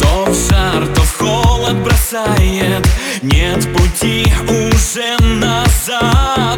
То в жар, то в холод бросает. Нет пути уже назад.